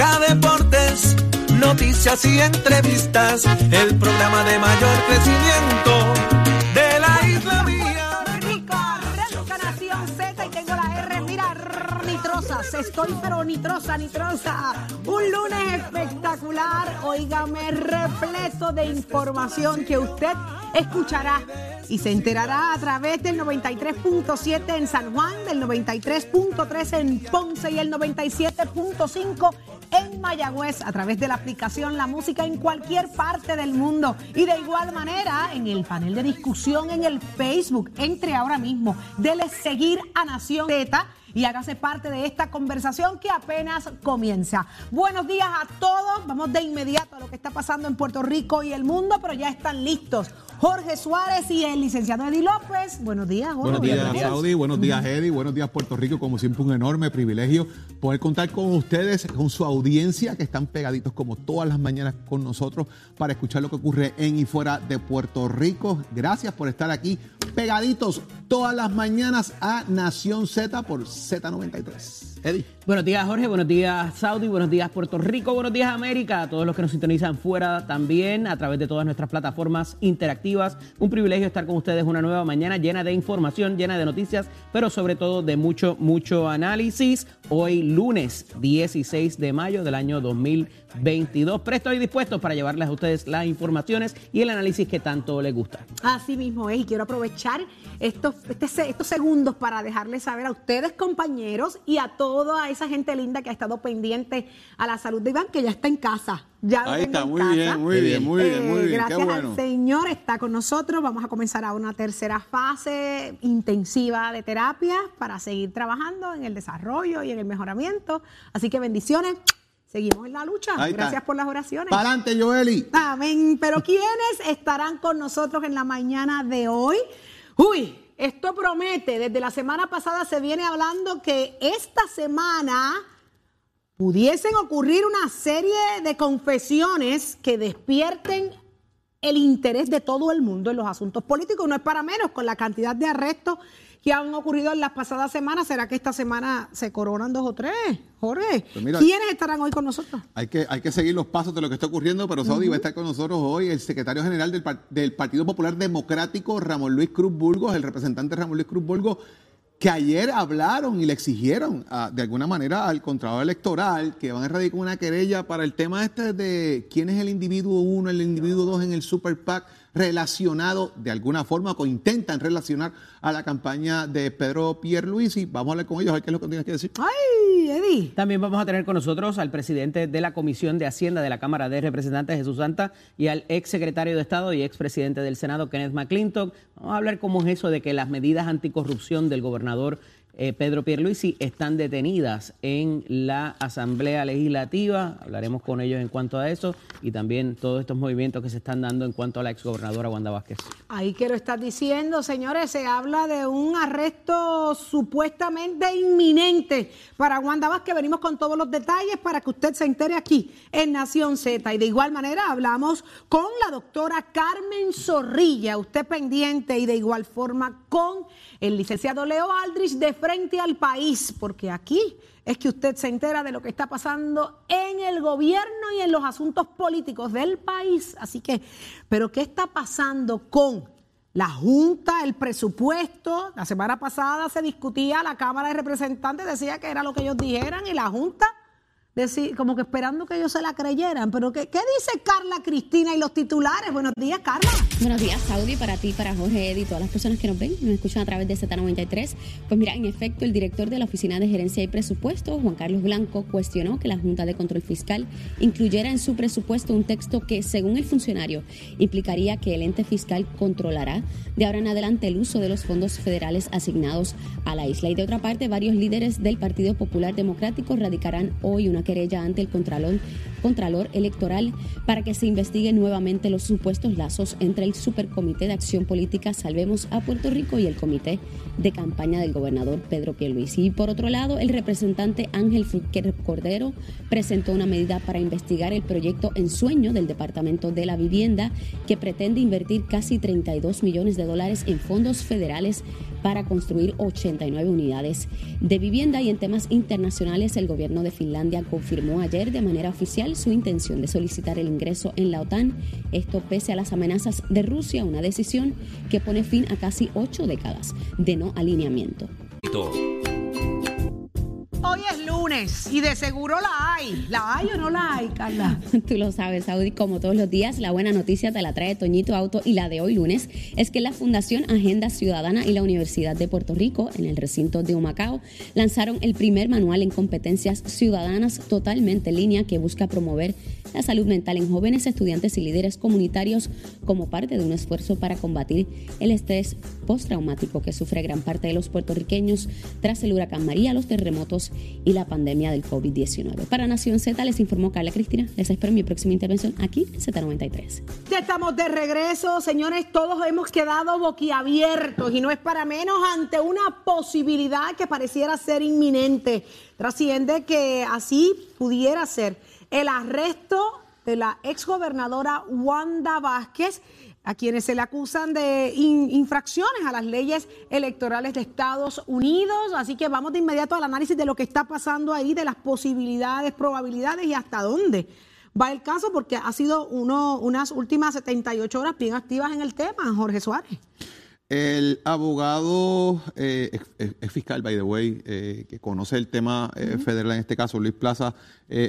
deportes, noticias y entrevistas. El programa de mayor crecimiento de la isla mía. Rico, Arranca Nación Z y tengo la R, mira, nitrosas, estoy pero nitrosa, nitrosa. Un lunes espectacular, óigame, repleto de información que usted escuchará y se enterará a través del 93.7 en San Juan, del 93.3 en Ponce y el 97.5 en Mayagüez a través de la aplicación La Música en cualquier parte del mundo y de igual manera en el panel de discusión en el Facebook. Entre ahora mismo, dele seguir a Nación Z y hágase parte de esta conversación que apenas comienza. Buenos días a todos. Vamos de inmediato a lo que está pasando en Puerto Rico y el mundo, pero ya están listos. Jorge Suárez y el licenciado Eddie López. Buenos días, Jorge. Buenos días. Saudi. Buenos días, Eddie. Buenos días, Puerto Rico. Como siempre, un enorme privilegio poder contar con ustedes, con su audiencia, que están pegaditos como todas las mañanas con nosotros para escuchar lo que ocurre en y fuera de Puerto Rico. Gracias por estar aquí pegaditos todas las mañanas a Nación Z por Z93. Eddie. Buenos días, Jorge. Buenos días, Saudi. Buenos días, Puerto Rico. Buenos días, América. A todos los que nos sintonizan fuera también a través de todas nuestras plataformas interactivas. Un privilegio estar con ustedes una nueva mañana llena de información, llena de noticias, pero sobre todo de mucho, mucho análisis. Hoy, lunes 16 de mayo del año 2022. Presto y dispuesto para llevarles a ustedes las informaciones y el análisis que tanto les gusta. Así mismo es, y quiero aprovechar estos, este estos segundos para dejarles saber a ustedes, compañeros, y a toda esa gente linda que ha estado pendiente a la salud de Iván, que ya está en casa. Ya Ahí está, en muy casa. bien, muy bien, muy bien, muy Eh, bien. Gracias Qué bueno. al Señor, está con nosotros. Vamos a comenzar a una tercera fase intensiva de terapia para seguir trabajando en el desarrollo y en el mejoramiento. Así que bendiciones. Seguimos en la lucha. Ahí está. Gracias por las oraciones. Para adelante, Joeli. Amén. Pero ¿quiénes estarán con nosotros en la mañana de hoy? Uy, esto promete. Desde la semana pasada se viene hablando que esta semana pudiesen ocurrir una serie de confesiones que despierten el interés de todo el mundo en los asuntos políticos. No es para menos con la cantidad de arrestos que han ocurrido en las pasadas semanas. ¿Será que esta semana se coronan dos o tres? Jorge, Pues mira- ¿quiénes estarán hoy con nosotros? Hay que, hay que seguir los pasos de lo que está ocurriendo, pero Saudi va a estar con nosotros hoy el secretario general del, del Partido Popular Democrático, Ramón Luis Cruz Burgos, el representante Ramón Luis Cruz Burgos, que ayer hablaron y le exigieron ah, de alguna manera al Contralor Electoral que van a erradicar una querella para el tema este de quién es el individuo uno, el individuo dos en el Super PAC relacionado de alguna forma o intentan relacionar a la campaña de Pedro Pierluisi. Vamos a hablar con ellos, a ver qué es lo que tienes que decir. ¡Ay, Eddie! También vamos a tener con nosotros al presidente de la Comisión de Hacienda de la Cámara de Representantes, Jesús Santa, y al ex secretario de Estado y ex presidente del Senado, Kenneth McClintock. Vamos a hablar cómo es eso de que las medidas anticorrupción del gobernador eh, Pedro Pierluisi están detenidas en la Asamblea Legislativa. Hablaremos con ellos en cuanto a eso y también todos estos movimientos que se están dando en cuanto a la exgobernadora Wanda Vázquez. Ahí que lo diciendo, señores, se habla de un arresto supuestamente inminente para Wanda Vázquez. Venimos con todos los detalles para que usted se entere aquí en Nación Z. Y de igual manera hablamos con la doctora Carmen Zorrilla, usted pendiente, y de igual forma con el licenciado Leo Aldrich de Frente al País, porque aquí es que usted se entera de lo que está pasando en el gobierno y en los asuntos políticos del país. Así que, pero ¿qué está pasando con la Junta, el presupuesto? La semana pasada se discutía, la Cámara de Representantes decía que era lo que ellos dijeran y la Junta decía, como que esperando que ellos se la creyeran. Pero ¿qué, qué dice Carla Cristina y los titulares? Buenos días, Carla. Buenos días, Saudi, para ti, para Jorge, Eddie y todas las personas que nos ven, nos escuchan a través de Z93. Pues mira, en efecto, el director de la Oficina de Gerencia y Presupuesto, Juan Carlos Blanco, cuestionó que la Junta de Control Fiscal incluyera en su presupuesto un texto que, según el funcionario, implicaría que el ente fiscal controlará de ahora en adelante el uso de los fondos federales asignados a la isla. Y de otra parte, varios líderes del Partido Popular Democrático radicarán hoy una querella ante el Contralor Contralor Electoral para que se investigue nuevamente los supuestos lazos entre el Supercomité de Acción Política Salvemos a Puerto Rico y el Comité de Campaña del gobernador Pedro Pierluisi. Y por otro lado, el representante Ángel Fulquer Cordero presentó una medida para investigar el proyecto En Sueño del Departamento de la Vivienda que pretende invertir casi 32 millones de dólares en fondos federales para construir 89 unidades de vivienda y en temas internacionales el gobierno de Finlandia confirmó ayer de manera oficial su intención de solicitar el ingreso en la OTAN, esto pese a las amenazas de Rusia, una decisión que pone fin a casi ocho décadas de no alineamiento. Hoy es lunes y de seguro la hay. ¿La hay o no la hay, Carla? Tú lo sabes, Saudi, como todos los días, la buena noticia te la trae Toñito Auto y la de hoy lunes es que la Fundación Agenda Ciudadana y la Universidad de Puerto Rico, en el recinto de Humacao, lanzaron el primer manual en competencias ciudadanas totalmente en línea que busca promover la salud mental en jóvenes, estudiantes y líderes comunitarios como parte de un esfuerzo para combatir el estrés postraumático que sufre gran parte de los puertorriqueños tras el huracán María, los terremotos y la pandemia del COVID-19. Para Nación Z les informó Carla Cristina. Les espero mi próxima intervención aquí en Z93. Ya estamos de regreso, señores. Todos hemos quedado boquiabiertos y no es para menos ante una posibilidad que pareciera ser inminente. Trasciende que así pudiera ser el arresto de la exgobernadora Wanda Vázquez, a quienes se le acusan de infracciones a las leyes electorales de Estados Unidos. Así que vamos de inmediato al análisis de lo que está pasando ahí, de las posibilidades, probabilidades y hasta dónde va el caso, porque ha sido uno, unas últimas 78 horas bien activas en el tema, Jorge Suárez. El abogado, eh, es, fiscal, by the way, eh, que conoce el tema eh, federal, en este caso Luis Plaza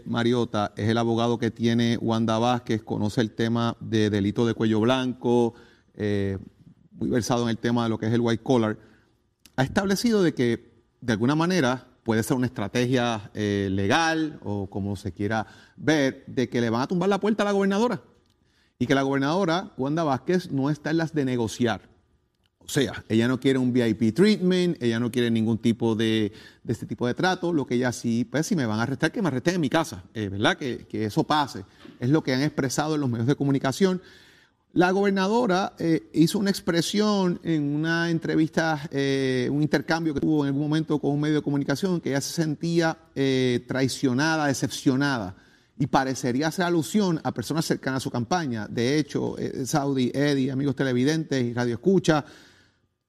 Mariota, es el abogado que tiene Wanda Vázquez, conoce el tema de delito de cuello blanco, muy versado en el tema de lo que es el white collar. Ha establecido de que, de alguna manera, puede ser una estrategia legal o como se quiera ver, de que le van a tumbar la puerta a la gobernadora. Y que la gobernadora, Wanda Vázquez, no está en las de negociar o sea, ella no quiere un VIP treatment, ella no quiere ningún tipo de, este tipo de trato. Lo que ella sí, pues si me van a arrestar, que me arresten en mi casa, eh, ¿verdad? Que, eso pase. Es lo que han expresado en los medios de comunicación. La gobernadora eh, hizo una expresión en una entrevista, eh, un intercambio que tuvo en algún momento con un medio de comunicación, que ella se sentía traicionada, decepcionada y parecería hacer alusión a personas cercanas a su campaña. De hecho, Saudi, Eddie, amigos televidentes y radio escucha,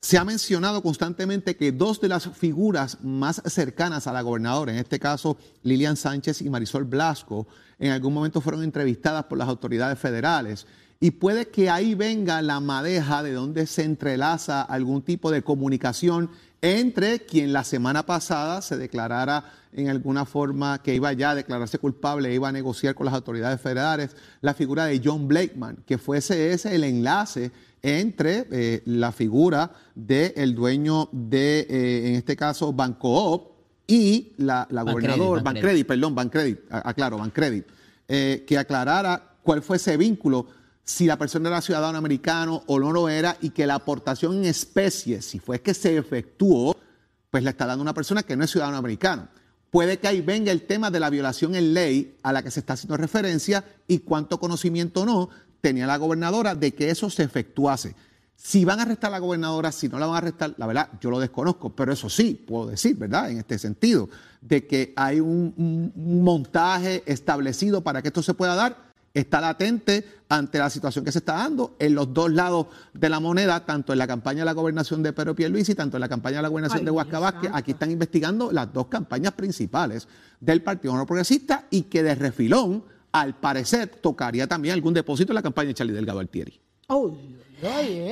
se ha mencionado constantemente que dos de las figuras más cercanas a la gobernadora, en este caso Lilian Sánchez y Marisol Blasco, en algún momento fueron entrevistadas por las autoridades federales. Y puede que ahí venga la madeja de donde se entrelaza algún tipo de comunicación entre quien la semana pasada se declarara en alguna forma que iba ya a declararse culpable e iba a negociar con las autoridades federales, la figura de John Blakeman, que fuese ese el enlace entre eh, la figura del dueño de, eh, en este caso, Bancoop y la, la gobernadora, Bancredit, perdón, Bancredit, aclaro, Bancredit, eh, que aclarara cuál fue ese vínculo, si la persona era ciudadano americano o no lo era, y que la aportación en especie, si fue que se efectuó, pues le está dando una persona que no es ciudadano americano. Puede que ahí venga el tema de la violación en ley a la que se está haciendo referencia y cuánto conocimiento no tenía la gobernadora de que eso se efectuase. Si van a arrestar a la gobernadora, si no la van a arrestar, la verdad, yo lo desconozco, pero eso sí, puedo decir, ¿verdad? En este sentido, de que hay un, montaje establecido para que esto se pueda dar, está latente ante la situación que se está dando en los dos lados de la moneda, tanto en la campaña de la gobernación de Pedro Pierluisi, tanto en la campaña de la gobernación de Huasca que Aquí están investigando las dos campañas principales del Partido No Progresista y que de refilón al parecer tocaría también algún depósito en la campaña de Charlie Delgado Altieri.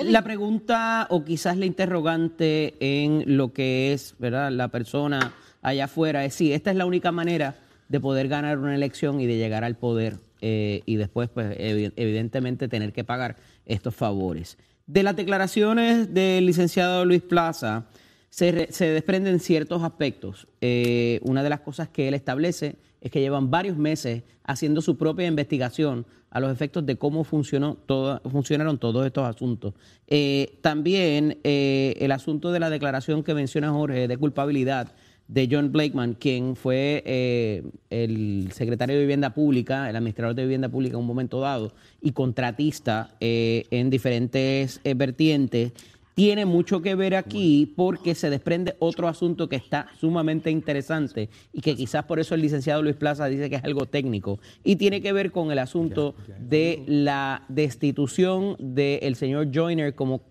la pregunta o quizás la interrogante en lo que es ¿verdad? la persona allá afuera es si esta es la única manera de poder ganar una elección y de llegar al poder eh, y después, pues, evidentemente, tener que pagar estos favores. De las declaraciones del licenciado Luis Plaza se, desprenden ciertos aspectos. Eh, una de las cosas que él establece es que llevan varios meses haciendo su propia investigación a los efectos de cómo funcionó todo, funcionaron todos estos asuntos. Eh, también eh, el asunto de la declaración que menciona Jorge de culpabilidad de John Blakeman, quien fue eh, el secretario de Vivienda Pública, el administrador de Vivienda Pública en un momento dado y contratista en diferentes vertientes tiene mucho que ver aquí porque se desprende otro asunto que está sumamente interesante y que quizás por eso el licenciado Luis Plaza dice que es algo técnico y tiene que ver con el asunto de la destitución del señor Joyner como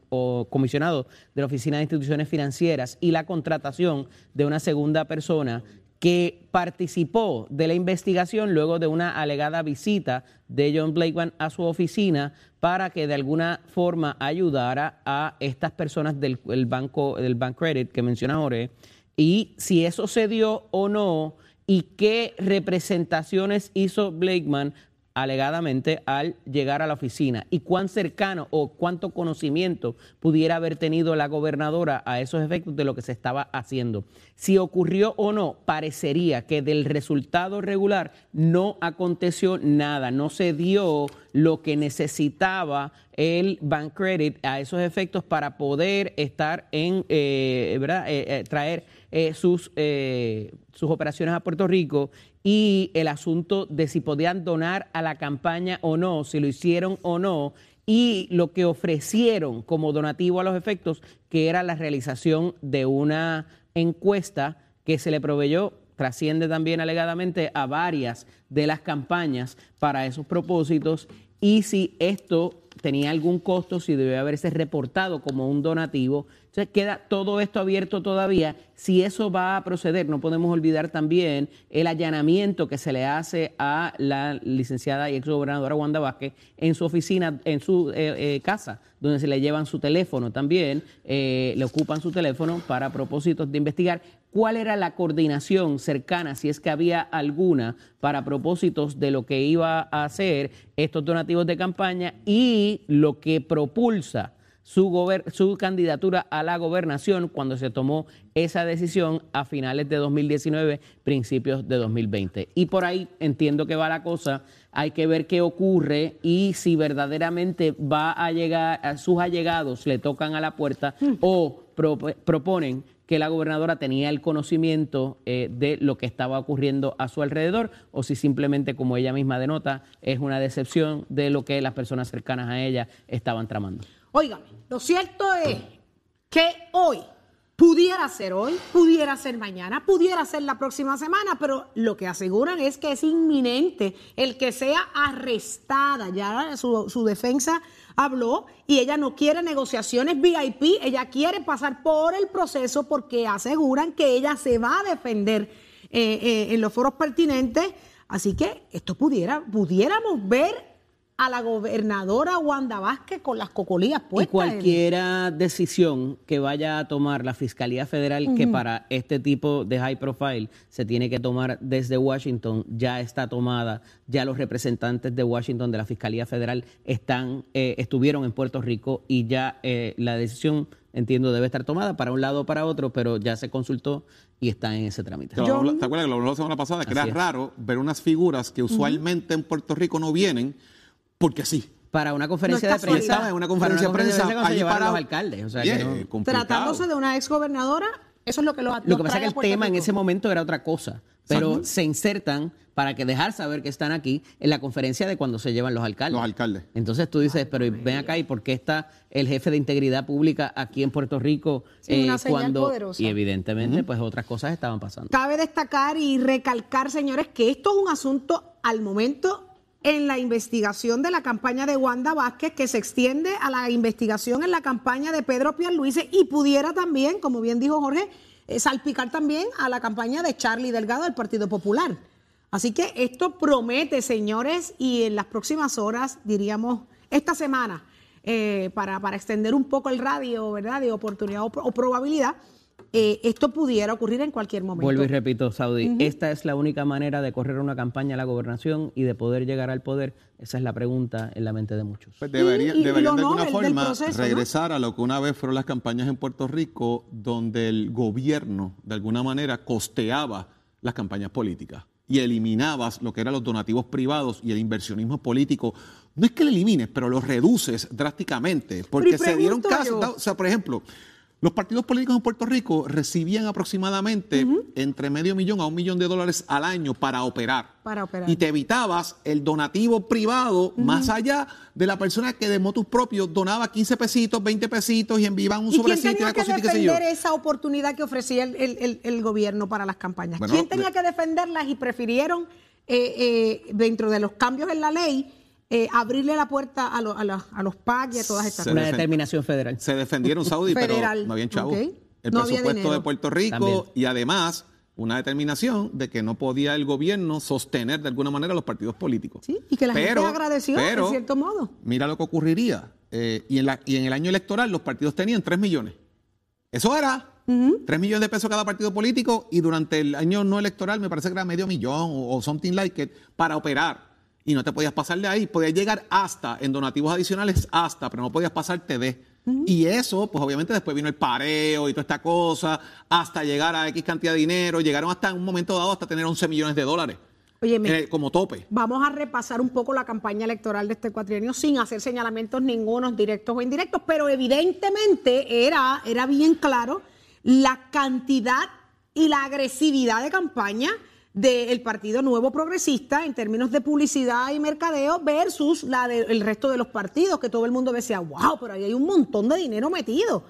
comisionado de la Oficina de Instituciones Financieras y la contratación de una segunda persona que participó de la investigación luego de una alegada visita de John Blakeman a su oficina para que de alguna forma ayudara a estas personas del banco del Bank Credit que menciona Jorge y si eso se dio o no y qué representaciones hizo Blakeman alegadamente al llegar a la oficina y cuán cercano o cuánto conocimiento pudiera haber tenido la gobernadora a esos efectos de lo que se estaba haciendo. Si ocurrió o no, parecería que del resultado regular no aconteció nada, no se dio lo que necesitaba el Bank Credit a esos efectos para poder estar en, eh, ¿verdad? Eh, eh, traer sus, sus operaciones a Puerto Rico y el asunto de si podían donar a la campaña o no, si lo hicieron o no, y lo que ofrecieron como donativo a los efectos, que era la realización de una encuesta que se le proveyó, trasciende también alegadamente a varias de las campañas para esos propósitos, y si esto tenía algún costo, si debe haberse reportado como un donativo. Entonces queda todo esto abierto todavía. Si eso va a proceder, no podemos olvidar también el allanamiento que se le hace a la licenciada y exgobernadora Wanda Vázquez en su oficina, en su eh, eh, casa, donde se le llevan su teléfono también, eh, le ocupan su teléfono para propósitos de investigar cuál era la coordinación cercana, si es que había alguna, para propósitos de lo que iba a hacer estos donativos de campaña y lo que propulsa su, su candidatura a la gobernación cuando se tomó esa decisión a finales de 2019, principios de 2020. Y por ahí entiendo que va la cosa, hay que ver qué ocurre y si verdaderamente va a llegar, a sus allegados le tocan a la puerta mm. o proponen que la gobernadora tenía el conocimiento eh, de lo que estaba ocurriendo a su alrededor o si simplemente, como ella misma denota, es una decepción de lo que las personas cercanas a ella estaban tramando. Óigame, lo cierto es que hoy Pudiera ser hoy, pudiera ser mañana, pudiera ser la próxima semana, pero lo que aseguran es que es inminente el que sea arrestada. Ya su, su, defensa habló y ella no quiere negociaciones VIP, ella quiere pasar por el proceso porque aseguran que ella se va a defender eh, eh, en los foros pertinentes. Así que esto pudiera, pudiéramos ver a la gobernadora Wanda Vázquez con las cocolías puestas. Y cualquier decisión que vaya a tomar la Fiscalía Federal, que para este tipo de high profile se tiene que tomar desde Washington, ya está tomada, ya los representantes de Washington de la Fiscalía Federal están, eh, estuvieron en Puerto Rico y ya eh, la decisión entiendo, debe estar tomada para un lado o para otro, pero ya se consultó y está en ese trámite. ¿Te, acuerdas que lo hablamos la semana pasada? Que era raro ver unas figuras que usualmente en Puerto Rico no vienen porque sí. Para una conferencia de prensa, en una conferencia de prensa, allí para los alcaldes. O sea, que Tratándose de una exgobernadora, eso es lo que lo Lo que pasa es que el tema en ese momento era otra cosa, pero se insertan para que dejar saber que están aquí en la conferencia de cuando se llevan los alcaldes. Los alcaldes. Entonces tú dices, pero ven acá, ¿y por qué está el jefe de integridad pública aquí en Puerto Rico eh, cuando poderosa. y evidentemente pues otras cosas estaban pasando. Cabe destacar y recalcar, señores, que esto es un asunto al momento en la investigación de la campaña de Wanda Vázquez, que se extiende a la investigación en la campaña de Pedro Pierluisi y pudiera también, como bien dijo Jorge, eh, salpicar también a la campaña de Charlie Delgado del Partido Popular. Así que esto promete, señores, y en las próximas horas, diríamos, esta semana, eh, para, para, extender un poco el radio, ¿verdad?, de oportunidad o probabilidad, eh, esto pudiera ocurrir en cualquier momento. Vuelvo y repito, Saudi, esta es la única manera de correr una campaña a la gobernación y de poder llegar al poder. Esa es la pregunta en la mente de muchos. Pues deberían de alguna forma regresar a lo que una vez fueron las campañas en Puerto Rico, donde el gobierno de alguna manera costeaba las campañas políticas y eliminabas lo que eran los donativos privados y el inversionismo político. No es que lo elimines, pero lo reduces drásticamente, porque se dieron casos, o sea, por ejemplo, Los partidos políticos en Puerto Rico recibían aproximadamente entre medio millón a un millón de dólares al año para operar. Para operar. Y te evitabas el donativo privado más allá de la persona que de motus propios donaba 15 pesitos, 20 pesitos y enviaban un ¿Y quién sobrecito y una que cosita qué sé yo. defender esa oportunidad que ofrecía el, el- el- el gobierno para las campañas? Bueno, ¿Quién tenía de- que defenderlas y prefirieron, eh, eh, dentro de los cambios en la ley, eh, abrirle la puerta a, lo- a la- a los PAC y a todas estas Se Una cosas? defen- determinación federal. Se defendieron Saudi, pero Federal. no habían chavos. Ok. El No presupuesto de Puerto Rico También. y además una determinación de que no podía el gobierno sostener de alguna manera los partidos políticos. Sí, y que la gente agradeció, en cierto modo. Mira lo que ocurriría. eh, y, en la- y en el año electoral los partidos tenían 3 millones. Eso era. 3 millones de pesos cada partido político y durante el año no electoral me parece que era medio millón o, o something like it para operar. Y no te podías pasar de ahí. Podías llegar hasta, en donativos adicionales, hasta, pero no podías pasarte de. Y eso, pues obviamente después vino el pareo y toda esta cosa, hasta llegar a X cantidad de dinero. Llegaron hasta en un momento dado hasta tener 11 millones de dólares Óyeme, eh, como tope. Vamos a repasar un poco la campaña electoral de este cuatrienio sin hacer señalamientos ningunos directos o indirectos, pero evidentemente era, era bien claro la cantidad y la agresividad de campaña del Partido Nuevo Progresista en términos de publicidad y mercadeo versus la del resto de los partidos, que todo el mundo decía, wow, pero ahí hay un montón de dinero metido.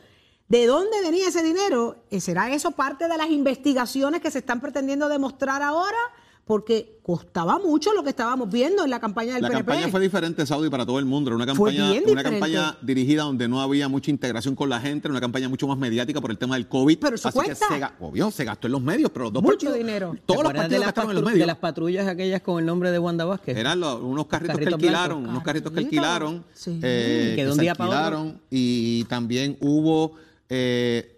¿De dónde venía ese dinero? Eh, ¿Será eso parte de las investigaciones que se están pretendiendo demostrar ahora? Porque costaba mucho lo que estábamos viendo en la campaña del La PNP. campaña fue diferente, Saudi, para todo el mundo. Era una Fue campaña, bien una campaña dirigida donde no había mucha integración con la gente, era una campaña mucho más mediática por el tema del COVID. Pero eso Así cuesta. que se, obvio, se gastó en los medios, pero los dos Mucho partidos, dinero. ¿Te Todos los partidos gastaron en los medios. de las patrullas aquellas con el nombre de Wanda Vázquez? Eran los- unos carritos, que alquilaron, blancos. unos carritos que alquilaron, Sí. eh, Que de que un se día para otro. alquilaron y también hubo eh,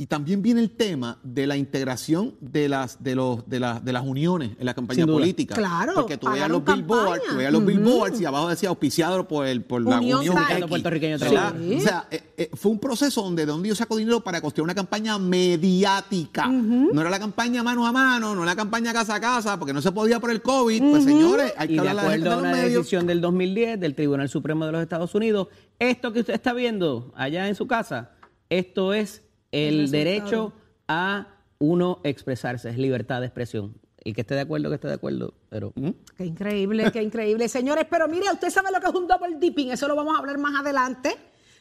y también viene el tema de la integración de las de los de las de las uniones en la campaña política. Claro, porque tú veías los billboards, tú veías los billboards y abajo decía auspiciado por el por la Unión Unión Puertorriqueño. Trabajo. O sea, eh, eh, fue un proceso donde de donde yo saco dinero para costear una campaña mediática. No era la campaña mano a mano, no era la campaña casa a casa, porque no se podía por el COVID. Pues señores, hay y que de hablar la acuerdo de a los una medios. decisión del 2010 del Tribunal Supremo de los Estados Unidos, esto que usted está viendo allá en su casa, esto es el, derecho a uno expresarse, es libertad de expresión. Y que esté de acuerdo, que esté de acuerdo, pero... Qué increíble, qué increíble. Señores, pero mire, usted sabe lo que es un double dipping, eso lo vamos a hablar más adelante.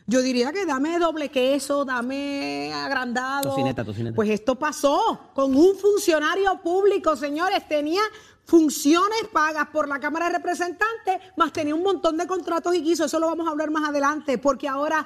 Yo diría que dame doble queso, dame agrandado. Tocineta, tocineta. Pues esto pasó con un funcionario público, señores. Tenía funciones pagas por la Cámara de Representantes, más tenía un montón de contratos y quiso. Eso lo vamos a hablar más adelante, porque ahora...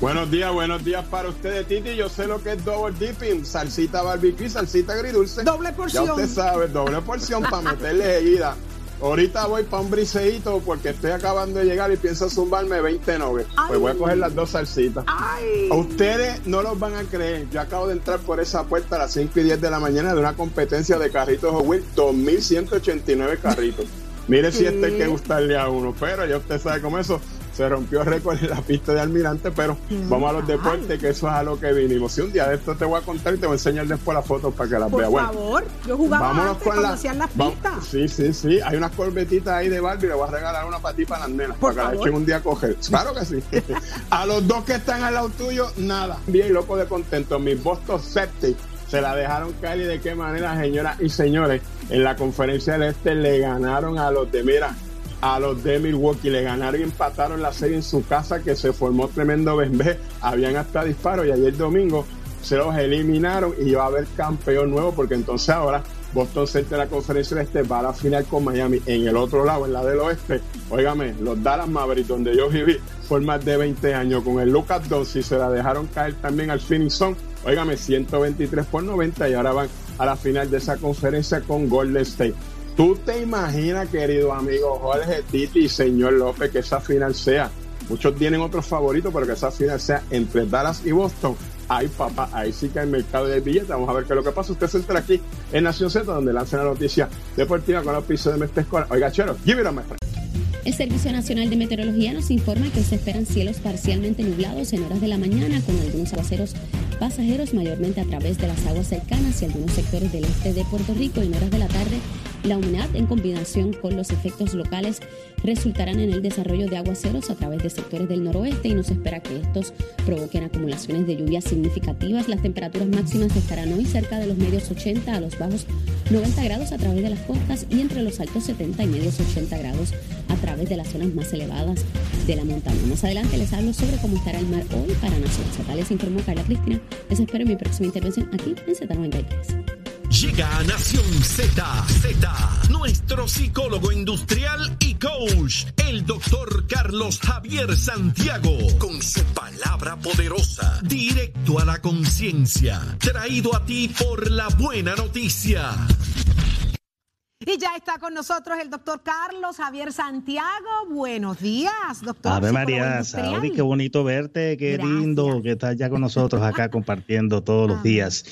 Buenos días, buenos días para ustedes, Titi. Yo sé lo que es double dipping, salsita barbecue, salsita agridulce. Doble porción. Ya usted sabe, doble porción para meterle seguida. Ahorita voy para un briseíto porque estoy acabando de llegar y pienso zumbarme 20 nuggets. Pues voy a coger las dos salsitas. Ay. A ustedes no los van a creer. Yo acabo de entrar por esa puerta a las 5 y 10 de la mañana de una competencia de carritos Hot Wheels, 2.189 carritos. Mire si este hay que gustarle a uno, pero ya usted sabe cómo eso. Se rompió récord en la pista de Almirante, pero vamos a los deportes, que eso es a lo que vinimos. Si un día de esto te voy a contar y te voy a enseñar después las fotos para que las Por veas. Bueno, favor, yo jugaba vámonos antes con la- hacían las pistas. Sí, sí, sí. Hay unas corbetitas ahí de Barbie. Le voy a regalar una para ti para las nenas. Por para que la favor. echen un día a coger. Claro que sí. a los dos que están al lado tuyo, nada. Bien loco de contento. Mis Boston Celtics se la dejaron caer y de qué manera, señoras y señores. En la conferencia del Este le ganaron a los de, mira, a los de Milwaukee. Le ganaron y empataron la serie en su casa que se formó tremendo bembé. Habían hasta disparos y ayer domingo se los eliminaron y va a haber campeón nuevo porque entonces ahora Boston Celtics de la conferencia del este va a la final con Miami en el otro lado, en la del oeste. Óigame, los Dallas Mavericks, donde yo viví por más de 20 años con el Lucas Doncic, se la dejaron caer también al Phoenix Sun. Óigame, 123 por 90 y ahora van a la final de esa conferencia con Golden State. ¿Tú te imaginas, querido amigo Jorge Titi y señor López, que esa final sea? Muchos tienen otros favoritos, pero que esa final sea entre Dallas y Boston. Ay, papá, ahí sí que hay mercado del billete. Vamos a ver qué es lo que pasa. Usted se entera aquí en Nación Z, donde lanzan la noticia deportiva con el piso de Mestre Escolar. Oiga, chero, give it a my. El Servicio Nacional de Meteorología nos informa que se esperan cielos parcialmente nublados en horas de la mañana con algunos aguaceros pasajeros mayormente a través de las aguas cercanas y algunos sectores del este de Puerto Rico en horas de la tarde La humedad en combinación con los efectos locales resultarán en el desarrollo de aguaceros a través de sectores del noroeste y no se espera que estos provoquen acumulaciones de lluvias significativas. Las temperaturas máximas estarán hoy cerca de los medios 80 a los bajos 90 grados a través de las costas y entre los altos 70 y medios 80 grados a través de las zonas más elevadas de la montaña. Más adelante les hablo sobre cómo estará el mar hoy para Nación Z. Les informó Carla Cristina. Les espero en mi próxima intervención aquí en Z93. Llega a Nación Z, Z, nuestro psicólogo industrial y coach, el doctor Carlos Javier Santiago, con su palabra poderosa, directo a la conciencia, traído a ti por la buena noticia. Y ya está con nosotros el doctor Carlos Javier Santiago. Buenos días, doctor. Ave María, Saudi, qué bonito verte, qué lindo que estás ya con nosotros acá compartiendo todos los días.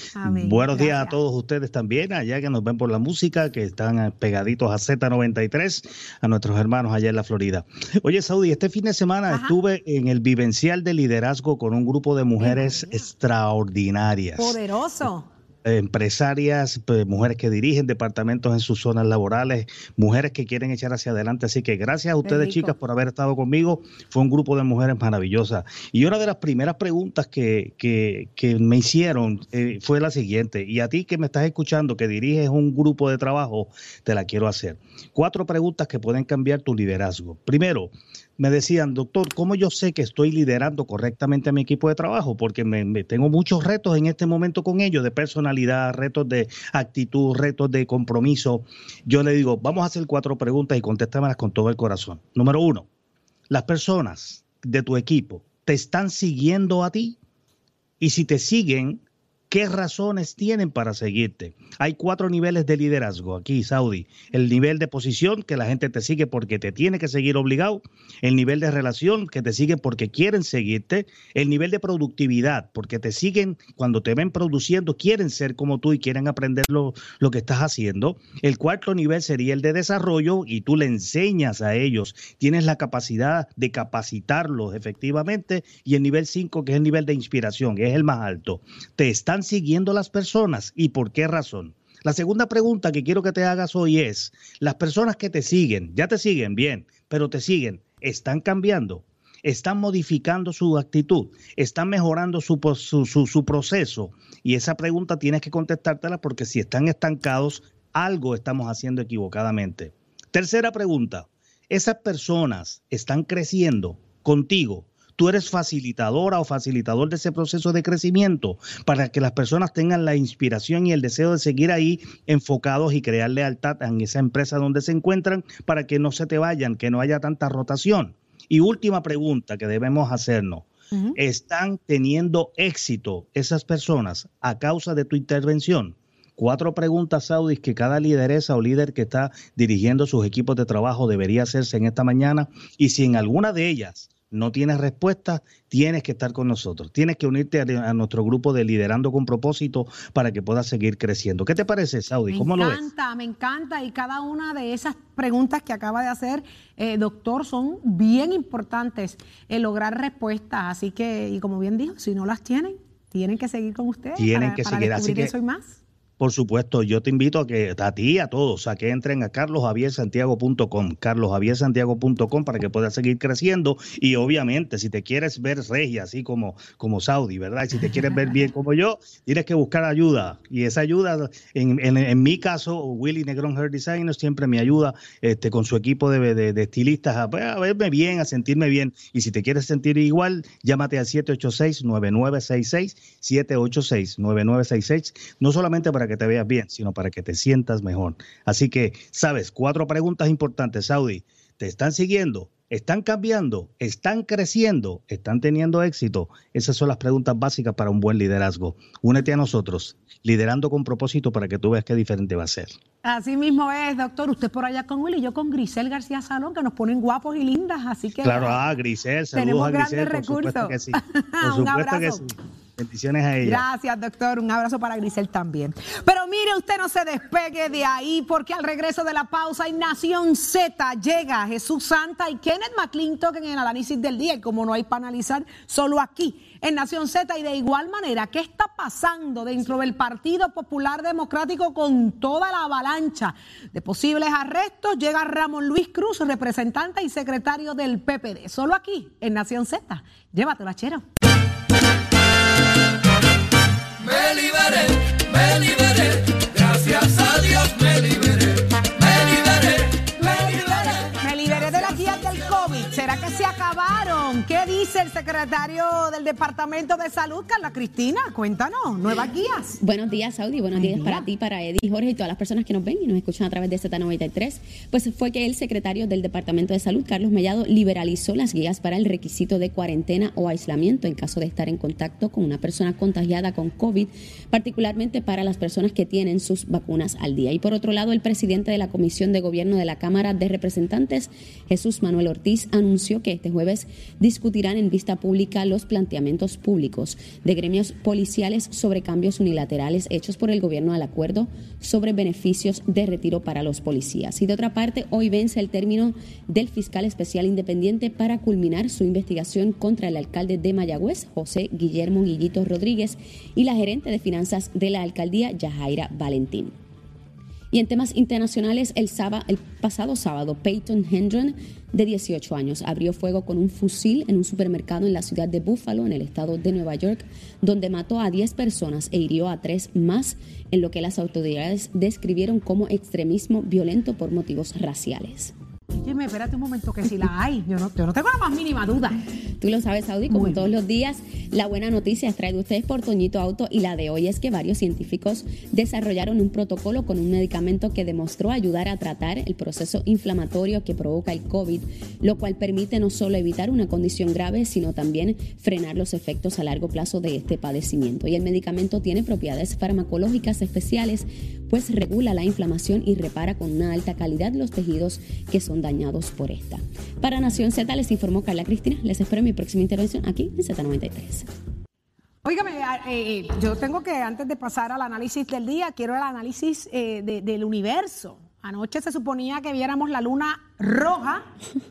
Buenos días a todos ustedes también, allá que nos ven por la música, que están pegaditos a Z93, a nuestros hermanos allá en la Florida. Oye, Saudi, este fin de semana estuve en el vivencial de liderazgo con un grupo de mujeres extraordinarias. Poderoso empresarias, pues, mujeres que dirigen departamentos en sus zonas laborales, mujeres que quieren echar hacia adelante. Así que gracias a ustedes, chicas, por haber estado conmigo. Fue un grupo de mujeres maravillosas. Y una de las primeras preguntas que, que, que me hicieron eh, fue la siguiente. Y a ti que me estás escuchando, que diriges un grupo de trabajo, te la quiero hacer. Cuatro preguntas que pueden cambiar tu liderazgo. Primero, me decían, doctor, ¿cómo yo sé que estoy liderando correctamente a mi equipo de trabajo? Porque me, tengo muchos retos en este momento con ellos, de retos de actitud, retos de compromiso. Yo le digo, vamos a hacer cuatro preguntas y contéstamelas con todo el corazón. Número uno, las personas de tu equipo te están siguiendo a ti y si te siguen, ¿Qué razones tienen para seguirte? Hay cuatro niveles de liderazgo aquí, Saudi. El nivel de posición, que la gente te sigue porque te tiene que seguir obligado. El nivel de relación, que te siguen porque quieren seguirte. El nivel de productividad, porque te siguen cuando te ven produciendo, quieren ser como tú y quieren aprender lo, lo que estás haciendo. El cuarto nivel sería el de desarrollo y tú le enseñas a ellos. Tienes la capacidad de capacitarlos efectivamente. Y el nivel cinco, que es el nivel de inspiración, que es el más alto. Te están siguiendo las personas y por qué razón? La segunda pregunta que quiero que te hagas hoy es, las personas que te siguen, ya te siguen bien, pero te siguen, ¿están cambiando? ¿Están modificando su actitud? ¿Están mejorando su, su, su proceso? Y esa pregunta tienes que contestártela porque si están estancados, algo estamos haciendo equivocadamente. Tercera pregunta, ¿esas personas están creciendo contigo tú eres facilitadora o facilitador de ese proceso de crecimiento para que las personas tengan la inspiración y el deseo de seguir ahí enfocados y crear lealtad en esa empresa donde se encuentran para que no se te vayan, que no haya tanta rotación. Y última pregunta que debemos hacernos. ¿Están teniendo éxito esas personas a causa de tu intervención? Cuatro preguntas, Saudis, que cada lideresa o líder que está dirigiendo sus equipos de trabajo debería hacerse en esta mañana. Y si en alguna de ellas no tienes respuesta, tienes que estar con nosotros. Tienes que unirte a, nuestro grupo de Liderando con Propósito para que puedas seguir creciendo. ¿Qué te parece, Saudi? ¿Cómo lo ves? Me encanta, me encanta. Y cada una de esas preguntas que acaba de hacer, eh, doctor, son bien importantes en lograr respuestas. Así que, y como bien dijo, si no las tienen, tienen que seguir con ustedes. Tienen que seguir. Así que, eso más. Por supuesto, yo te invito a que a ti y a todos a que entren a carlosjaviersantiago.com, carlosjaviersantiago.com para que puedas seguir creciendo. Y obviamente si te quieres ver regia así como como Saudi, ¿verdad? Y si te quieres ver bien como yo, tienes que buscar ayuda. Y esa ayuda en, en, mi caso Willy Negrón Hair Designer siempre me ayuda este con su equipo de, de, estilistas a, a, verme bien, a sentirme bien. Y si te quieres sentir igual, llámate al 786 9966 786 9966, no solamente para que te veas bien, sino para que te sientas mejor. Así que, sabes, cuatro preguntas importantes, Saudi. ¿Te están siguiendo? ¿Están cambiando? ¿Están creciendo? ¿Están teniendo éxito? Esas son las preguntas básicas para un buen liderazgo. Únete a nosotros, liderando con propósito para que tú veas qué diferente va a ser. Así mismo es, doctor. Usted por allá con Willy y yo con Grisel García Salón, que nos ponen guapos y lindas. Así que. Claro, ah, Grisel, saludos tenemos a Grisel. Grandes recursos. Por supuesto que sí. Por supuesto que sí. Bendiciones a ella. Gracias, doctor. Un abrazo para Grisel también. Pero mire, usted no se despegue de ahí, porque al regreso de la pausa en Nación Z llega Jesús Santa y Kenneth McClintock en el análisis del día. Y como no hay para analizar, solo aquí en Nación Z. Y de igual manera, ¿qué está pasando dentro del Partido Popular Democrático con toda la avalancha de posibles arrestos? Llega Ramón Luis Cruz, representante y secretario del PPD. Solo aquí en Nación Z. Llévatelo, chero. Me liberé, me liberé, gracias a Dios me liberé, me liberé, me liberé. Me liberé de las guías del COVID. ¿Será que se acabaron? ¿Qué dice el secretario del Departamento de Salud, Carla Cristina? Cuéntanos, nuevas guías. Buenos días, Saudi. Buenos días para ti, para Eddie, Jorge y todas las personas que nos ven y nos escuchan a través de Z93. Pues fue que el secretario del Departamento de Salud, Carlos Mellado, liberalizó las guías para el requisito de cuarentena o aislamiento en caso de estar en contacto con una persona contagiada con COVID, particularmente para las personas que tienen sus vacunas al día. Y por otro lado, el presidente de la Comisión de Gobierno de la Cámara de Representantes, Jesús Manuel Ortiz, anunció que este jueves discutirán en vista pública los planteamientos públicos de gremios policiales sobre cambios unilaterales hechos por el gobierno al acuerdo sobre beneficios de retiro para los policías. Y de otra parte, hoy vence el término del fiscal especial independiente para culminar su investigación contra el alcalde de Mayagüez, José Guillermo Guillito Rodríguez, y la gerente de finanzas de la alcaldía, Yajaira Valentín. Y en temas internacionales, el, sábado, el pasado sábado, Peyton Hendron, de 18 años, abrió fuego con un fusil en un supermercado en la ciudad de Buffalo, en el estado de Nueva York, donde mató a 10 personas e hirió a 3 más, en lo que las autoridades describieron como extremismo violento por motivos raciales. Dime, espérate un momento, que si la hay, yo no, yo no tengo la más mínima duda. Tú lo sabes, Saudi, como todos los días, la buena noticia es traída ustedes por Toñito Auto y la de hoy es que varios científicos desarrollaron un protocolo con un medicamento que demostró ayudar a tratar el proceso inflamatorio que provoca el COVID, lo cual permite no solo evitar una condición grave, sino también frenar los efectos a largo plazo de este padecimiento. Y el medicamento tiene propiedades farmacológicas especiales, pues regula la inflamación y repara con una alta calidad los tejidos que son dañados por esta. Para Nación Z les informó Carla Cristina. Les espero en mi próxima intervención aquí en Z93. Óigame, eh, yo tengo que, antes de pasar al análisis del día, quiero el análisis eh, de- del universo. Anoche se suponía que viéramos la luna roja,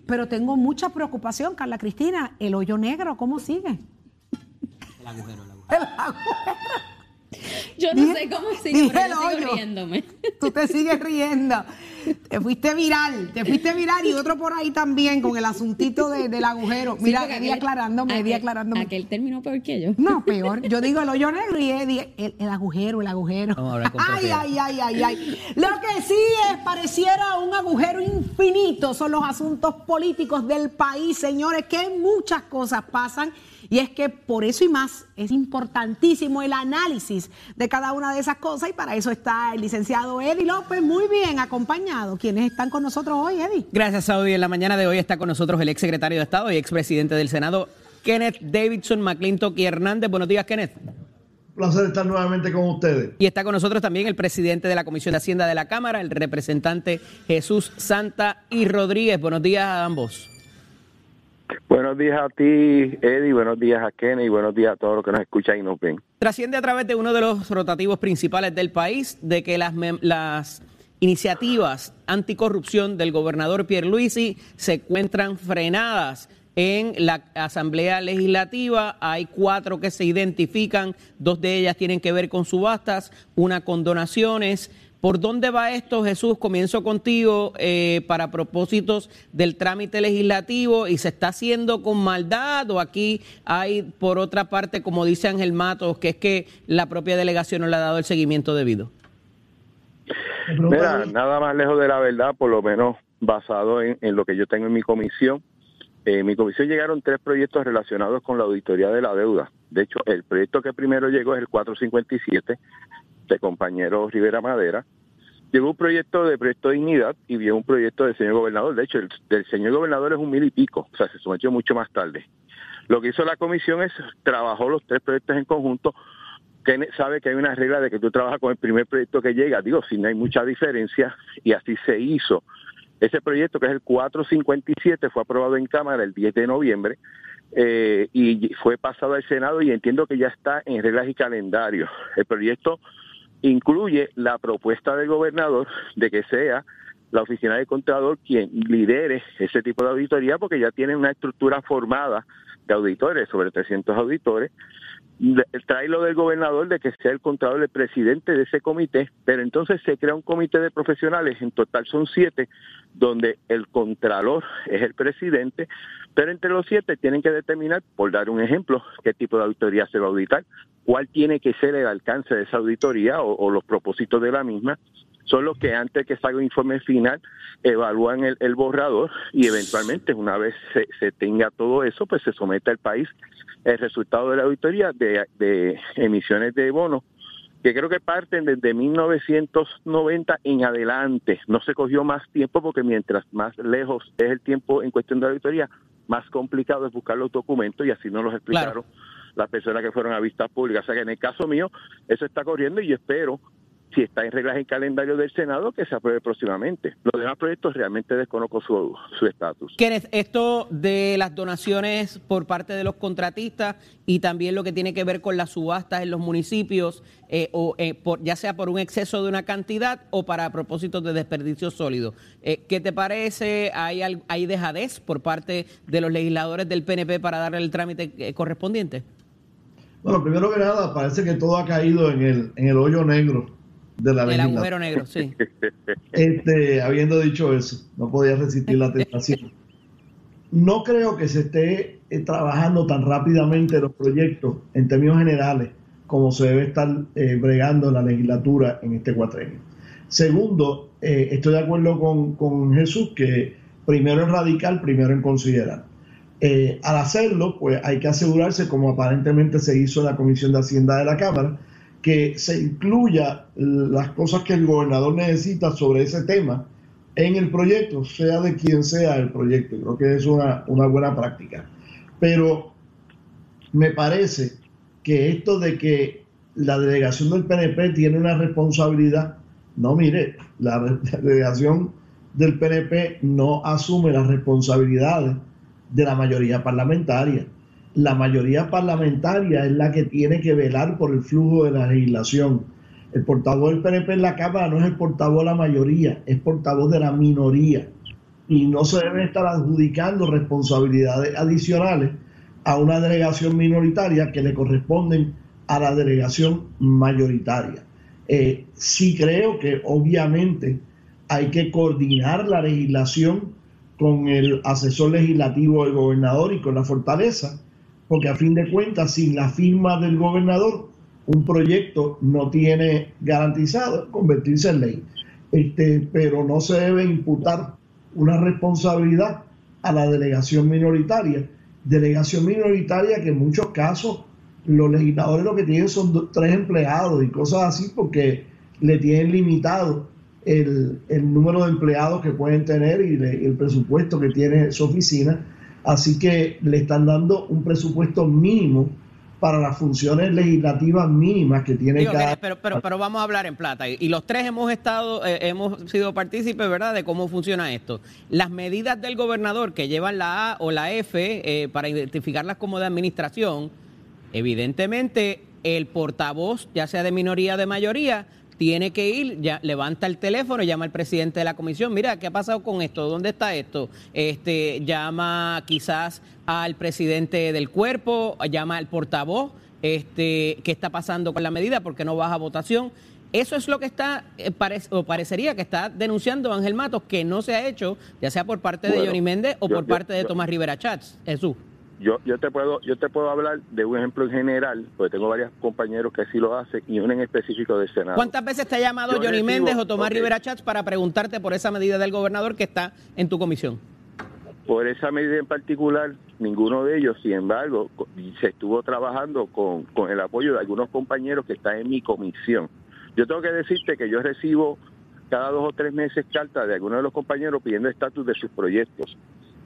pero tengo mucha preocupación, Carla Cristina. El hoyo negro, ¿cómo sigue? El agujero. Yo no Dije- sé cómo sigo, dije pero el yo sigo hoyo. riéndome. Tú te sigues riendo. Te fuiste viral, te fuiste viral y otro por ahí también con el asuntito de- del agujero. Sí, Mira, porque Eddie aquel- aclarándome, Eddie aquel- aclarándome. Aquel terminó peor que yo. No, peor. Yo digo el hoyo negro y Eddie, el, el agujero, el agujero. Ay, ay, ay, ay, ay. Lo que sí es, pareciera un agujero infinito son los asuntos políticos del país, señores, que muchas cosas pasan. Y es que por eso y más es importantísimo el análisis de cada una de esas cosas y para eso está el licenciado Eddie López, muy bien acompañado. ¿Quiénes están con nosotros hoy, Eddie? Gracias, Saudi. En la mañana de hoy está con nosotros el ex secretario de Estado y expresidente del Senado, Kenneth Davidson McClintock y Hernández. Buenos días, Kenneth. placer estar nuevamente con ustedes. Y está con nosotros también el presidente de la Comisión de Hacienda de la Cámara, el representante Jesús Santa y Rodríguez. Buenos días a ambos. Buenos días a ti, Eddie, buenos días a Kenny buenos días a todos los que nos escuchan y nos ven. Trasciende a través de uno de los rotativos principales del país de que las, las iniciativas anticorrupción del gobernador Pierluisi se encuentran frenadas en la Asamblea Legislativa. Hay cuatro que se identifican, dos de ellas tienen que ver con subastas, una con donaciones. ¿Por dónde va esto, Jesús? Comienzo contigo eh, para propósitos del trámite legislativo y se está haciendo con maldad o aquí hay, por otra parte, como dice Ángel Matos, que es que la propia delegación no le ha dado el seguimiento debido. Mira, nada más lejos de la verdad, por lo menos basado en, en lo que yo tengo en mi comisión. En mi comisión llegaron tres proyectos relacionados con la auditoría de la deuda. De hecho, el proyecto que primero llegó es el 457 de compañero Rivera Madera. Llegó un proyecto de proyecto de dignidad y vio un proyecto del señor gobernador. De hecho, el del señor gobernador es un mil y pico, o sea, se sometió mucho más tarde. Lo que hizo la comisión es trabajó los tres proyectos en conjunto. Que sabe que hay una regla de que tú trabajas con el primer proyecto que llega, digo, si no hay mucha diferencia, y así se hizo. Ese proyecto, que es el 457, fue aprobado en Cámara el 10 de noviembre. eh, y fue pasado al Senado y entiendo que ya está en reglas y calendario. El proyecto incluye la propuesta del gobernador de que sea la oficina del Contralor quien lidere ese tipo de auditoría porque ya tiene una estructura formada de auditores, sobre 300 auditores. Trae lo del gobernador de que sea el Contralor el presidente de ese comité, pero entonces se crea un comité de profesionales, en total son siete, donde el Contralor es el presidente, pero entre los siete tienen que determinar, por dar un ejemplo, qué tipo de auditoría se va a auditar, cuál tiene que ser el alcance de esa auditoría o, los propósitos de la misma, son los que antes que salga un informe final evalúan el, borrador y eventualmente una vez se, tenga todo eso, pues se somete al país el resultado de la auditoría de, de emisiones de bonos que creo que parten desde 1990 en adelante. No se cogió más tiempo porque mientras más lejos es el tiempo en cuestión de auditoría, más complicado es buscar los documentos y así nos los explicaron las personas que fueron a vistas públicas. O sea que en el caso mío, eso está corriendo y yo espero si está en reglas en calendario del Senado, que se apruebe próximamente. Los demás proyectos realmente desconozco su estatus. Kenneth, esto de las donaciones por parte de los contratistas y también lo que tiene que ver con las subastas en los municipios, eh, o eh, por, ya sea por un exceso de una cantidad o para propósitos de desperdicio sólido. Eh, ¿Qué te parece? ¿Hay, ¿Hay dejadez por parte de los legisladores del PNP para darle el trámite correspondiente? Bueno, primero que nada, parece que todo ha caído en el, en el hoyo negro de la El agujero negro, sí. Este, habiendo dicho eso, no podía resistir la tentación. No creo que se esté eh, trabajando tan rápidamente los proyectos en términos generales como se debe estar eh, bregando la legislatura en este cuatrenio. Segundo, eh, estoy de acuerdo con, con, Jesús que primero en radical, primero en considerar. al hacerlo, pues hay que asegurarse, como aparentemente se hizo en la Comisión de Hacienda de la Cámara, que se incluya las cosas que el gobernador necesita sobre ese tema en el proyecto, sea de quien sea el proyecto. Creo que es una, una buena práctica. Pero me parece que esto de que la delegación del PNP tiene una responsabilidad, no mire, la delegación del PNP no asume las responsabilidades de la mayoría parlamentaria la mayoría parlamentaria es la que tiene que velar por el flujo de la legislación. El portavoz del PNP en la Cámara no es el portavoz de la mayoría, es portavoz de la minoría. Y no se deben estar adjudicando responsabilidades adicionales a una delegación minoritaria que le corresponden a la delegación mayoritaria. Eh, sí creo que obviamente hay que coordinar la legislación con el asesor legislativo del gobernador y con la fortaleza, porque a fin de cuentas, sin la firma del gobernador, un proyecto no tiene garantizado convertirse en ley. Este, pero no se debe imputar una responsabilidad a la delegación minoritaria. Delegación minoritaria que en muchos casos los legisladores lo que tienen son tres empleados y cosas así porque le tienen limitado el, número de empleados que pueden tener y el presupuesto que tiene su oficina Así que le están dando un presupuesto mínimo para las funciones legislativas mínimas que tiene cada... Pero, pero, pero, vamos a hablar en plata. Y los tres hemos estado, eh, hemos sido partícipes, ¿verdad?, de cómo funciona esto. Las medidas del gobernador que llevan la A o la F eh, para identificarlas como de administración, evidentemente el portavoz, ya sea de minoría o de mayoría, tiene que ir, ya levanta el teléfono, llama al presidente de la comisión, mira, ¿qué ha pasado con esto? ¿Dónde está esto? Este, llama quizás al presidente del cuerpo, llama al portavoz, este, ¿qué está pasando con la medida? porque no baja votación? Eso es lo que está, eh, o parecería que está denunciando Ángel Matos, que no se ha hecho, ya sea por parte de Johnny Méndez o por parte de Tomás Rivera Chats. Jesús yo, yo te puedo yo te puedo hablar de un ejemplo en general, porque tengo varios compañeros que así lo hacen y uno en específico del Senado. ¿Cuántas veces te ha llamado Johnny Méndez o Tomás Rivera Chats para preguntarte por esa medida del gobernador que está en tu comisión? Por esa medida en particular, ninguno de ellos, sin embargo, se estuvo trabajando con, con el apoyo de algunos compañeros que están en mi comisión. Yo tengo que decirte que yo recibo cada dos o tres meses cartas de algunos de los compañeros pidiendo estatus de sus proyectos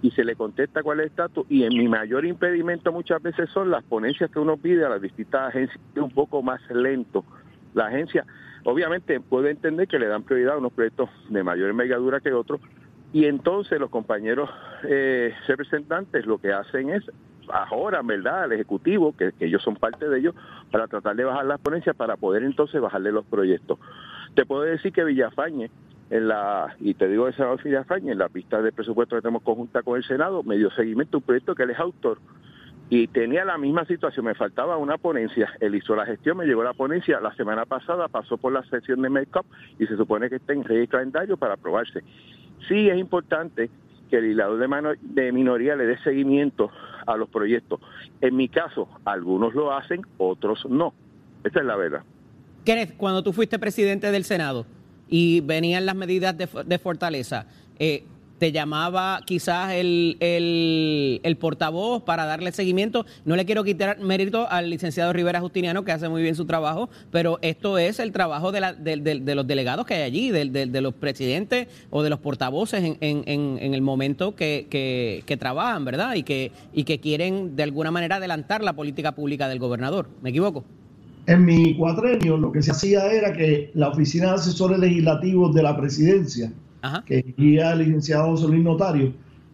y se le contesta cuál es el estatus. Y en mi mayor impedimento muchas veces son las ponencias que uno pide a las distintas agencias, un poco más lento. La agencia, obviamente, puede entender que le dan prioridad a unos proyectos de mayor envergadura que otros, y entonces los compañeros eh, representantes lo que hacen es ahora, ¿verdad?, al Ejecutivo, que, ellos son parte de ellos, para tratar de bajar las ponencias para poder entonces bajarle los proyectos. Te puedo decir que Villafañe, en la, y te digo de Senador Villafañe, en la pista de presupuesto que tenemos conjunta con el Senado, me dio seguimiento a un proyecto que él es autor y tenía la misma situación, me faltaba una ponencia, él hizo la gestión, me llegó la ponencia, la semana pasada pasó por la sesión de make-up y se supone que está en rey calendario para aprobarse. Sí es importante que el legislador de, de minoría le dé seguimiento a los proyectos. En mi caso, algunos lo hacen, otros no. Esa es la verdad. Kenneth, cuando tú fuiste presidente del Senado y venían las medidas de, de fortaleza, eh, te llamaba quizás el, el, portavoz para darle seguimiento. No le quiero quitar mérito al licenciado Rivera Justiniano, que hace muy bien su trabajo, pero esto es el trabajo de, la, de, los delegados que hay allí, de, los presidentes o de los portavoces en, en, en el momento que, que, que, trabajan, ¿verdad? Y que, y que quieren de alguna manera adelantar la política pública del gobernador. ¿Me equivoco? En mi cuatrenio lo que se hacía era que la Oficina de Asesores Legislativos de la Presidencia que guía el licenciado José Luis Notario,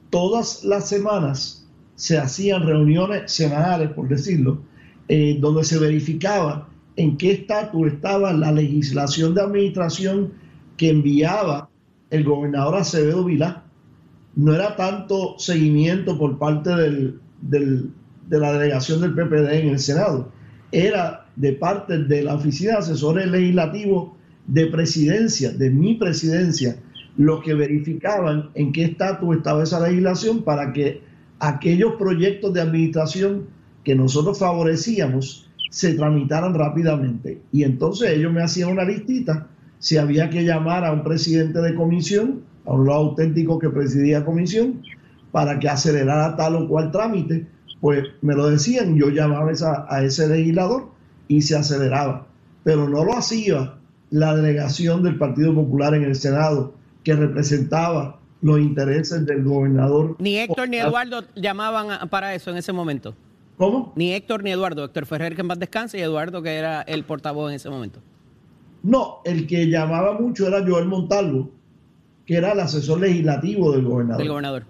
todas las semanas se hacían reuniones semanales, por decirlo, eh, donde se verificaba en qué estatus estaba la legislación de administración que enviaba el gobernador Acevedo Vilá. No era tanto seguimiento por parte del, de la delegación del PPD en el Senado, era de parte de la Oficina de Asesores Legislativos de Presidencia, de mi presidencia, los que verificaban en qué estatus estaba esa legislación para que aquellos proyectos de administración que nosotros favorecíamos se tramitaran rápidamente. Y entonces ellos me hacían una listita si había que llamar a un presidente de comisión, a un lado auténtico que presidía comisión, para que acelerara tal o cual trámite, pues me lo decían, yo llamaba a ese legislador y se aceleraba. Pero no lo hacía la delegación del Partido Popular en el Senado, que representaba los intereses del gobernador. Ni Héctor ni Eduardo llamaban para eso en ese momento. ¿Cómo? Ni Héctor ni Eduardo. Héctor Ferrer, que en paz descanse, y Eduardo, que era el portavoz en ese momento. No, el que llamaba mucho era Joel Montalvo, que era el asesor legislativo del gobernador. Del gobernador.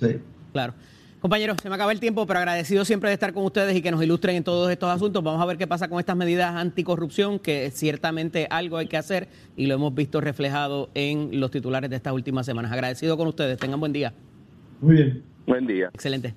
Sí. Claro. Compañeros, se me acaba el tiempo, pero agradecido siempre de estar con ustedes y que nos ilustren en todos estos asuntos. Vamos a ver qué pasa con estas medidas anticorrupción, que ciertamente algo hay que hacer y lo hemos visto reflejado en los titulares de estas últimas semanas. Agradecido con ustedes. Tengan buen día. Muy bien. Buen día. Excelente.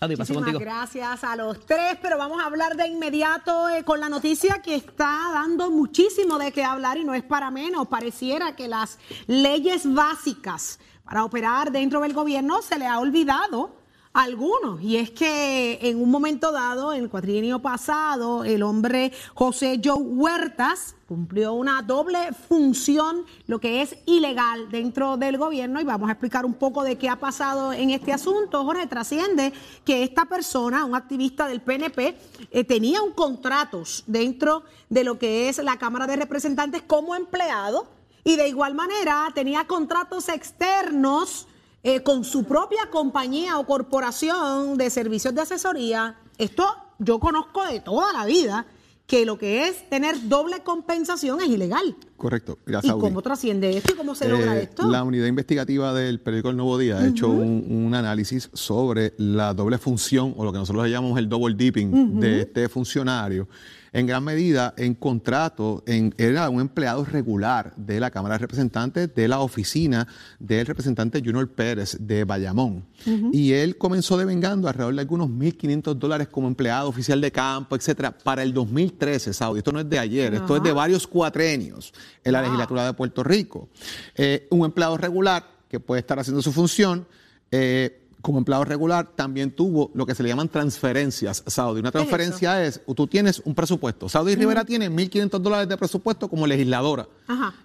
Muchísimas gracias a los tres, pero vamos a hablar de inmediato eh, con la noticia que está dando muchísimo de qué hablar y no es para menos. Pareciera que las leyes básicas para operar dentro del gobierno se le ha olvidado algunos, y es que en un momento dado, en el cuatrienio pasado, el hombre José Joe Huertas cumplió una doble función, lo que es ilegal dentro del gobierno, y vamos a explicar un poco de qué ha pasado en este asunto. Jorge, trasciende que esta persona, un activista del PNP, eh, tenía un contrato dentro de lo que es la Cámara de Representantes como empleado, y de igual manera tenía contratos externos eh, con su propia compañía o corporación de servicios de asesoría. Esto yo conozco de toda la vida que lo que es tener doble compensación es ilegal. Correcto. ¿Y cómo trasciende esto y cómo se logra eh, esto? La unidad investigativa del periódico El Nuevo Día ha hecho un, análisis sobre la doble función o lo que nosotros llamamos el double dipping de este funcionario en gran medida en contrato, en, era un empleado regular de la Cámara de Representantes de la oficina del representante Junior Pérez de Bayamón. Y él comenzó devengando alrededor de algunos 1.500 dólares como empleado oficial de campo, etcétera, para el 2013, Saudi. Esto no es de ayer, esto es de varios cuatrenios en la legislatura de Puerto Rico. Eh, un empleado regular que puede estar haciendo su función. Eh, como empleado regular también tuvo lo que se le llaman transferencias, Saudi. Una transferencia es, tú tienes un presupuesto. Saudi Rivera tiene 1.500 dólares de presupuesto como legisladora.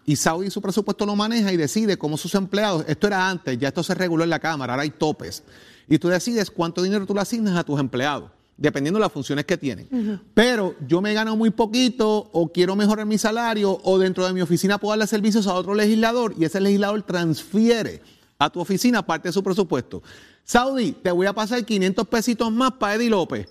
Y Saudi su presupuesto lo maneja y decide cómo sus empleados, esto era antes, ya esto se reguló en la Cámara, ahora hay topes. Y tú decides cuánto dinero tú le asignas a tus empleados dependiendo de las funciones que tienen. Pero yo me gano muy poquito o quiero mejorar mi salario o dentro de mi oficina puedo darle servicios a otro legislador y ese legislador transfiere a tu oficina parte de su presupuesto. Saudi, te voy a pasar 500 pesitos más para Eddie López.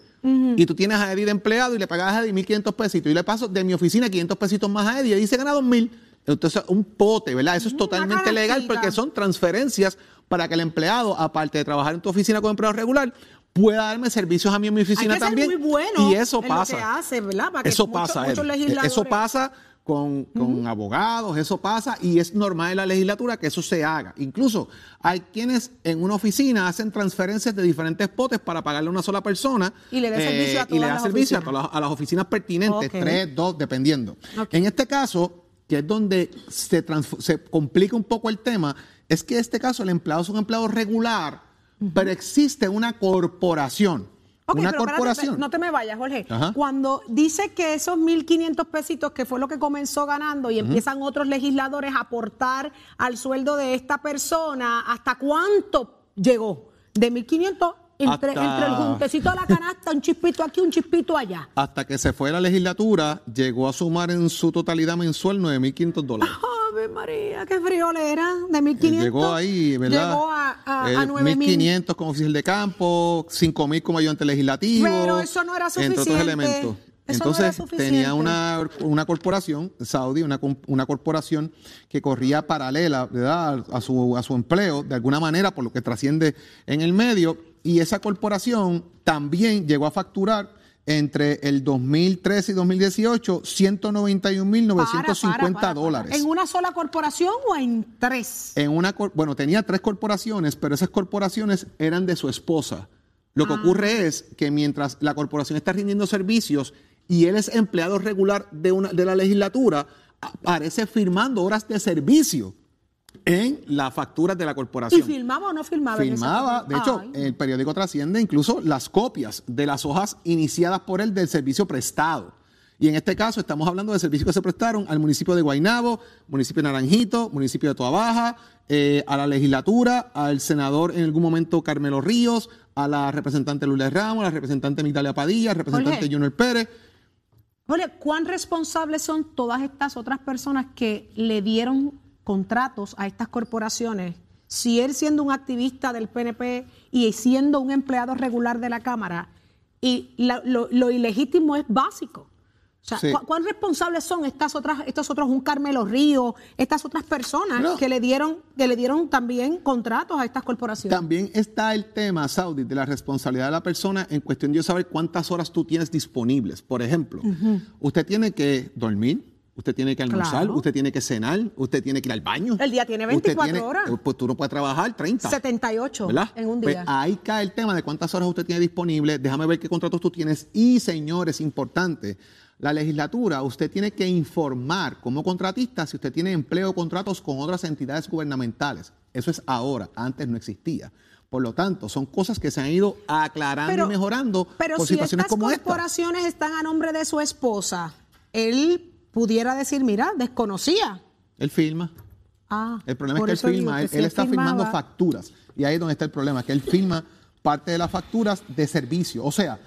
Y tú tienes a Eddie de empleado y le pagas a Eddie 1.500 pesitos. Y le paso de mi oficina 500 pesitos más a Eddie. Y Eddie se gana 2.000. Entonces, un pote, ¿verdad? Eso es totalmente legal porque son transferencias para que el empleado, aparte de trabajar en tu oficina como empleado regular, pueda darme servicios a mí en mi oficina Hay que ser también. muy bueno y eso pasa. hace, ¿verdad? Para que eso pasa. muchos legisladores- Eso pasa con, con abogados, eso pasa y es normal en la legislatura que eso se haga. Incluso hay quienes en una oficina hacen transferencias de diferentes potes para pagarle a una sola persona Y le dé servicio a y todas le da las servicio a, oficinas. todas las, a las oficinas pertinentes, tres, dos, dependiendo. En este caso, que es donde se, se complica un poco el tema, es que en este caso el empleado es un empleado regular, pero existe una corporación. Ok, una pero espérate, corporación. no te me vayas, Jorge. Ajá. Cuando dice que esos 1.500 pesitos, que fue lo que comenzó ganando, y empiezan otros legisladores a aportar al sueldo de esta persona, ¿hasta cuánto llegó? De 1.500 entre, Hasta- entre el juntecito de la canasta, un chispito aquí, un chispito allá. Hasta que se fue la legislatura, llegó a sumar en su totalidad mensual 9.500 dólares. Ave María, qué friolera. De 1.500. Llegó ahí, ¿verdad? Llegó a, a, Eh, a 9.000. 1.500 como oficial de campo, 5.000 como ayudante legislativo. Pero eso no era Entre otros suficiente. elementos. Eso Entonces suficiente. tenía una, una corporación, Saudi, una, una corporación que corría paralela ¿verdad? a, su, a su empleo, de alguna manera, por lo que trasciende en el medio, y esa corporación también llegó a facturar entre el 2013 y 2018 191.950 Para, para, para, para. dólares. ¿En una sola corporación o en tres? En una, bueno, tenía tres corporaciones, pero esas corporaciones eran de su esposa. Lo que Ah. ocurre es que mientras la corporación está rindiendo servicios y él es empleado regular de, una, de la legislatura, aparece firmando horas de servicio en las facturas de la ¿Y corporación. filmaba o no filmaba? Filmaba, de hecho, Ay. el periódico trasciende incluso las copias de las hojas iniciadas por él del servicio prestado. Y en este caso estamos hablando de servicios que se prestaron al municipio de Guaynabo, municipio de Naranjito, municipio de Toa Baja, eh, a la legislatura, al senador en algún momento Carmelo Ríos, a la representante Lourdes Ramos, a la representante Migdalia Padilla, al representante Jorge. Junior Pérez. Oye, ¿cuán responsables son todas estas otras personas que le dieron contratos a estas corporaciones? Si él siendo un activista del PNP y siendo un empleado regular de la Cámara, y la- lo, lo ilegítimo es básico. O sea, Sí. ¿cu- ¿cuán responsables son estas otras, estos otros, un Carmelo Río, estas otras personas No. que le dieron, que le dieron también contratos a estas corporaciones? También está el tema, Saudi, de la responsabilidad de la persona en cuestión de saber cuántas horas tú tienes disponibles. Por ejemplo, usted tiene que dormir, usted tiene que almorzar, Claro. usted tiene que cenar, usted tiene que ir al baño. El día tiene Usted 24 horas. Pues tú no puedes trabajar 30. 78 ¿verdad? en un Pues día. ahí cae el tema de cuántas horas usted tiene disponible. Déjame ver qué contratos tú tienes. Y, señores, importante, la legislatura, usted tiene que informar como contratista si usted tiene empleo o contratos con otras entidades gubernamentales. Eso es ahora, antes no existía. Por lo tanto, son cosas que se han ido aclarando y mejorando pero por si situaciones estas como esta. corporaciones están a nombre de su esposa, él pudiera decir, mira, desconocía. Él firma. Ah, El problema es que él firma, que él, si él está firmando firmaba- facturas. Y ahí es donde está el problema, que él firma parte de las facturas de servicio. O sea,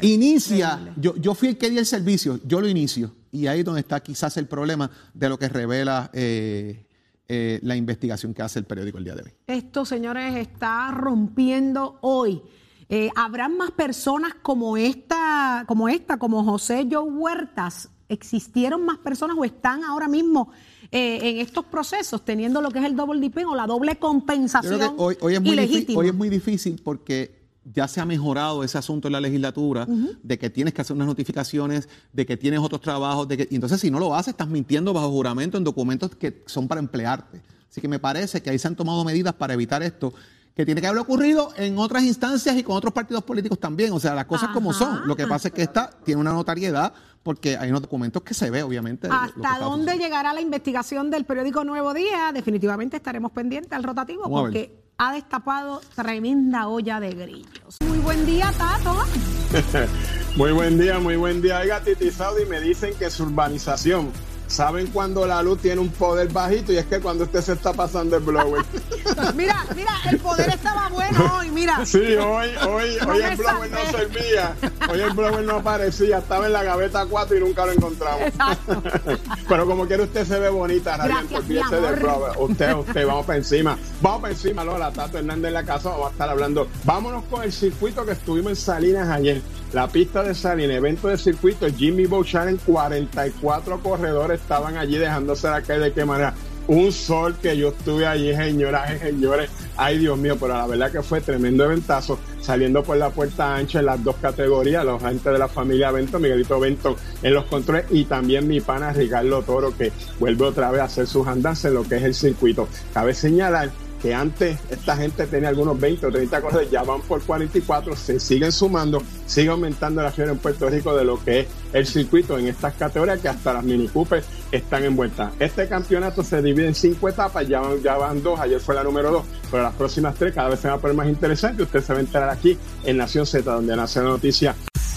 inicia, yo, yo fui el que di el servicio, yo lo inicio. Y ahí es donde está quizás el problema de lo que revela eh, eh, la investigación que hace el periódico el día de hoy. Esto, señores, está rompiendo hoy. Eh, ¿Habrán más personas como esta, como esta, como José Joe Huertas? ¿Existieron más personas o están ahora mismo eh, en estos procesos teniendo lo que es el double dipping o la doble compensación hoy, hoy es muy difícil, ilegítima? hoy es muy difícil porque ya se ha mejorado ese asunto en la legislatura, de que tienes que hacer unas notificaciones, de que tienes otros trabajos, de que, y entonces si no lo haces, estás mintiendo bajo juramento en documentos que son para emplearte. Así que me parece que ahí se han tomado medidas para evitar esto, que tiene que haber ocurrido en otras instancias y con otros partidos políticos también. O sea, las cosas como son. Lo que pasa es que esta tiene una notariedad porque hay unos documentos que se ve, obviamente. ¿Hasta dónde llegará la investigación del periódico Nuevo Día? Definitivamente estaremos pendientes al rotativo Vamos porque ha destapado tremenda olla de grillos. Muy buen día, Tato. Muy buen día, muy buen día. Oiga, Titi Saudi, me dicen que su urbanización, ¿saben cuando la luz tiene un poder bajito? Y es que cuando usted se está pasando el blower. Mira, mira, el poder estaba bueno hoy, mira. Sí, hoy, hoy, No hoy el blower no servía. Hoy el blower no aparecía. Estaba en la gaveta 4 y nunca lo encontramos. Exacto. Pero como quiera usted se ve bonita, Gracias, mi olvídese del amor. blower. Usted, usted, vamos para encima. Vamos para encima, Lola, Tato Hernández en la casa, vamos a estar hablando. Vámonos con el circuito que estuvimos en Salinas ayer. La pista de Salinas, evento de circuito, Jimmy Bow Challenge, 44 corredores estaban allí dejándose la calle de qué manera. un sol que yo estuve allí, señoras y señores. Ay, Dios mío, pero la verdad que fue tremendo eventazo, saliendo por la puerta ancha en las dos categorías, los agentes de la familia Bento, Miguelito Bento en los controles y también mi pana Ricardo Toro, que vuelve otra vez a hacer sus andanzas en lo que es el circuito. Cabe señalar que antes esta gente tenía algunos 20 o 30 cosas, ya van por 44, se siguen sumando, sigue aumentando la fiebre en Puerto Rico de lo que es el circuito en estas categorías que hasta las Mini Cooper están envueltas. Este campeonato se divide en cinco etapas, ya van, ya van dos, ayer fue la número dos, pero las próximas tres cada vez se va a poner más interesante. Usted se va a enterar aquí en Nación Z, donde nace la noticia